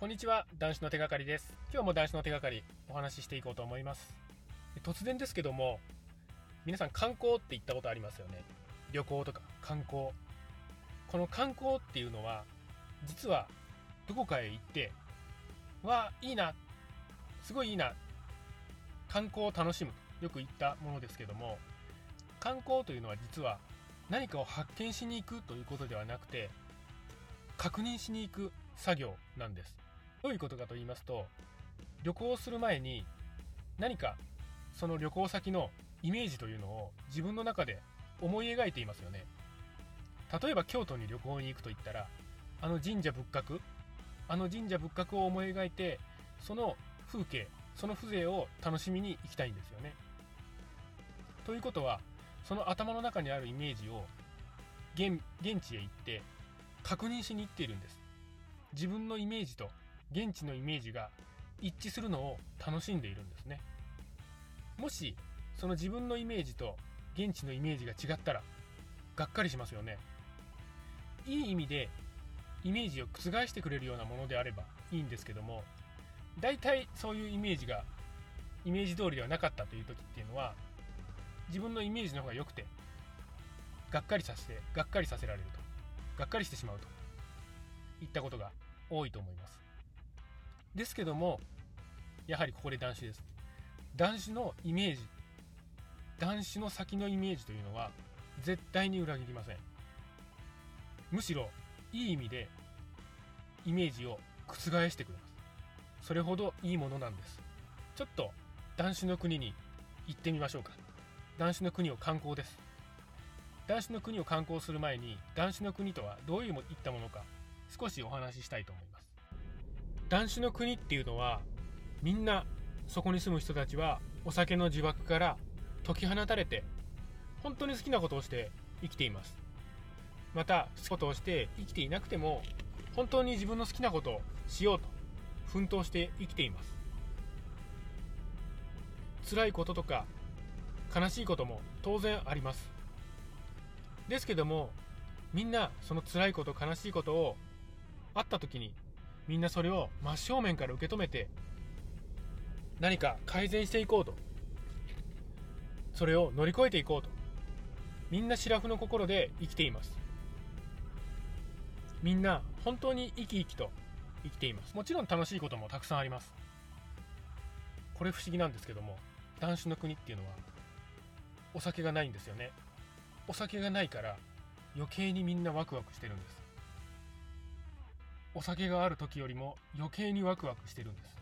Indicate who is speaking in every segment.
Speaker 1: こんにちは男子の手がかりです。今日も男子の手がかりお話ししていこうと思います。突然ですけども皆さん観光って行ったことありますよね。旅行とか観光。この観光っていうのは実はどこかへ行ってわいいなすごいいいな観光を楽しむ。よく言ったものですけども観光というのは実は何かを発見しに行くということではなくて確認しに行く作業なんです。どういうことかと言いますと旅行する前に何かその旅行先のイメージというのを自分の中で思い描いていますよね。例えば京都に旅行に行くと言ったらあの神社仏閣あの神社仏閣を思い描いてその風景その風情を楽しみに行きたいんですよね。ということはその頭の中にあるイメージを現地へ行って確認しに行っているんです。自分のイメージと現地のイメージが一致するのを楽しんでいるんですね。もしその自分のイメージと現地のイメージが違ったらがっかりしますよね。いい意味でイメージを覆してくれるようなものであればいいんですけども大体そういうイメージがイメージ通りではなかったという時っていうのは自分のイメージの方が良くてがっかりさせてがっかりさせられるとがっかりしてしまうといったことが多いと思います。ですけどもやはりここで男子です。男子のイメージ男子の先のイメージというのは絶対に裏切りません。むしろいい意味でイメージを覆してくれます。それほどいいものなんです。ちょっと男子の国に行ってみましょうか。男子の国を観光です。男子の国を観光する前に男子の国とはどういういったものか少しお話ししたいと思います。男子の国っていうのはみんなそこに住む人たちはお酒の呪縛から解き放たれて本当に好きなことをして生きています。また好きなことをして生きていなくても本当に自分の好きなことをしようと奮闘して生きています。辛いこととか悲しいことも当然あります。ですけどもみんなその辛いこと悲しいことをあった時にみんなそれを真正面から受け止めて何か改善していこうと。それを乗り越えていこうと。みんな白フの心で生きています。みんな本当に生き生きと生きています。もちろん楽しいこともたくさんあります。これ不思議なんですけども男子の国っていうのはお酒がないんですよね。お酒がないから余計にみんなワクワクしてるんです。お酒がある時よりも余計にワクワクしてるんです。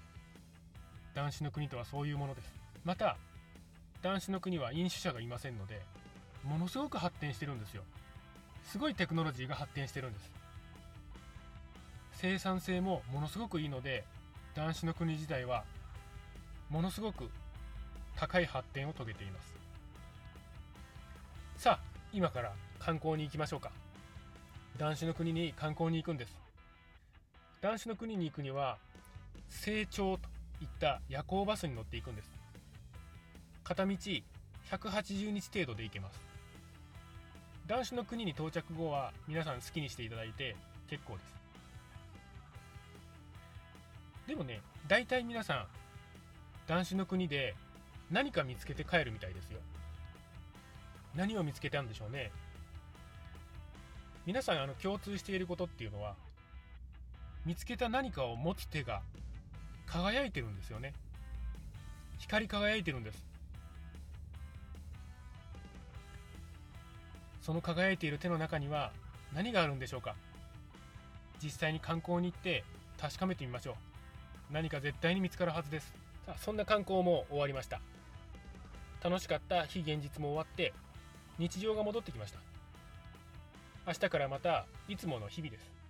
Speaker 1: 男子の国とはそういうものです。また男子の国は飲酒者がいませんのでものすごく発展してるんですよ。すごいテクノロジーが発展してるんです。生産性もものすごくいいので男子の国自体はものすごく高い発展を遂げています。さあ今から観光に行きましょうか。男子の国に観光に行くんです。男子の国に行くには成長といった夜行バスに乗っていくんです。片道180日程度で行けます。男子の国に到着後は皆さん好きにしていただいて結構です。でもね大体皆さん男子の国で何か見つけて帰るみたいですよ。何を見つけたんでしょうね。皆さんあの共通していることっていうのは見つけた何かを持つ手が輝いてるんですよね。光り輝いてるんです。その輝いている手の中には何があるんでしょうか。実際に観光に行って確かめてみましょう。何か絶対に見つかるはずです。さあそんな観光も終わりました。楽しかった非現実も終わって日常が戻ってきました。明日からまたいつもの日々です。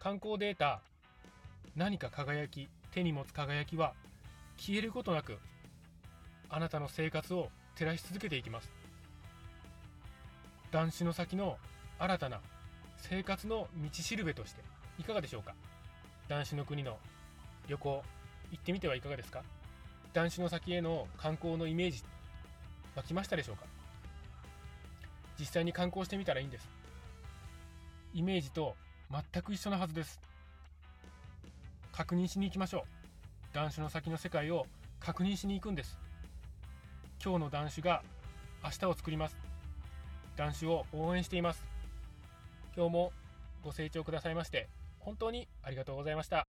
Speaker 1: 観光データ何か輝き手に持つ輝きは消えることなくあなたの生活を照らし続けていきます。男子の先の新たな生活の道しるべとしていかがでしょうか？男子の国の旅行行ってみてはいかがですか？男子の先への観光のイメージ湧きましたでしょうか？実際に観光してみたらいいんです。イメージと全く一緒なはずです。確認しに行きましょう。断種の先の世界を確認しに行くんです。今日の断種が明日を作ります。断種を応援しています。今日もご清聴くださいまして本当にありがとうございました。